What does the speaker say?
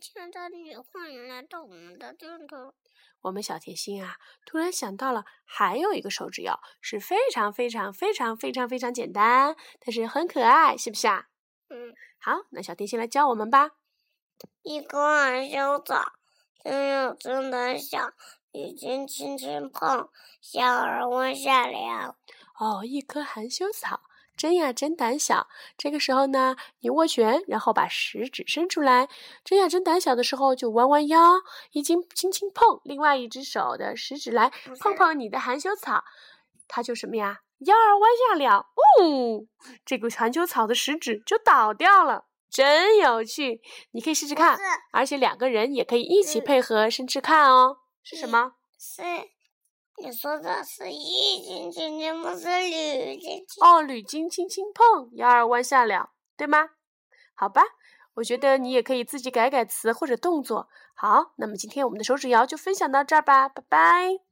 年轻的你，欢迎来到我们的电台。我们小甜心啊，突然想到了，还有一个手指谣是非常非常非常非常非常简单，但是很可爱，是不是啊？嗯，好，那小甜心来教我们吧。一颗含羞草，真有真胆小，雨经轻轻碰，小儿问下了。哦，一颗含羞草。真呀，真胆小。这个时候呢，你握拳，然后把食指伸出来。真呀，真胆小的时候，就弯弯腰，一轻轻轻碰另外一只手的食指来碰碰你的含羞草，它就什么呀？腰儿弯下了，呜，这个含羞草的食指就倒掉了，真有趣。你可以试试看，而且两个人也可以一起配合伸直看哦。是什么？是。你说的是一斤轻轻不是铝斤哦，铝斤轻轻碰，幺儿弯下了，对吗？好吧，我觉得你也可以自己改改词或者动作。好，那么今天我们的手指谣就分享到这儿吧，拜拜。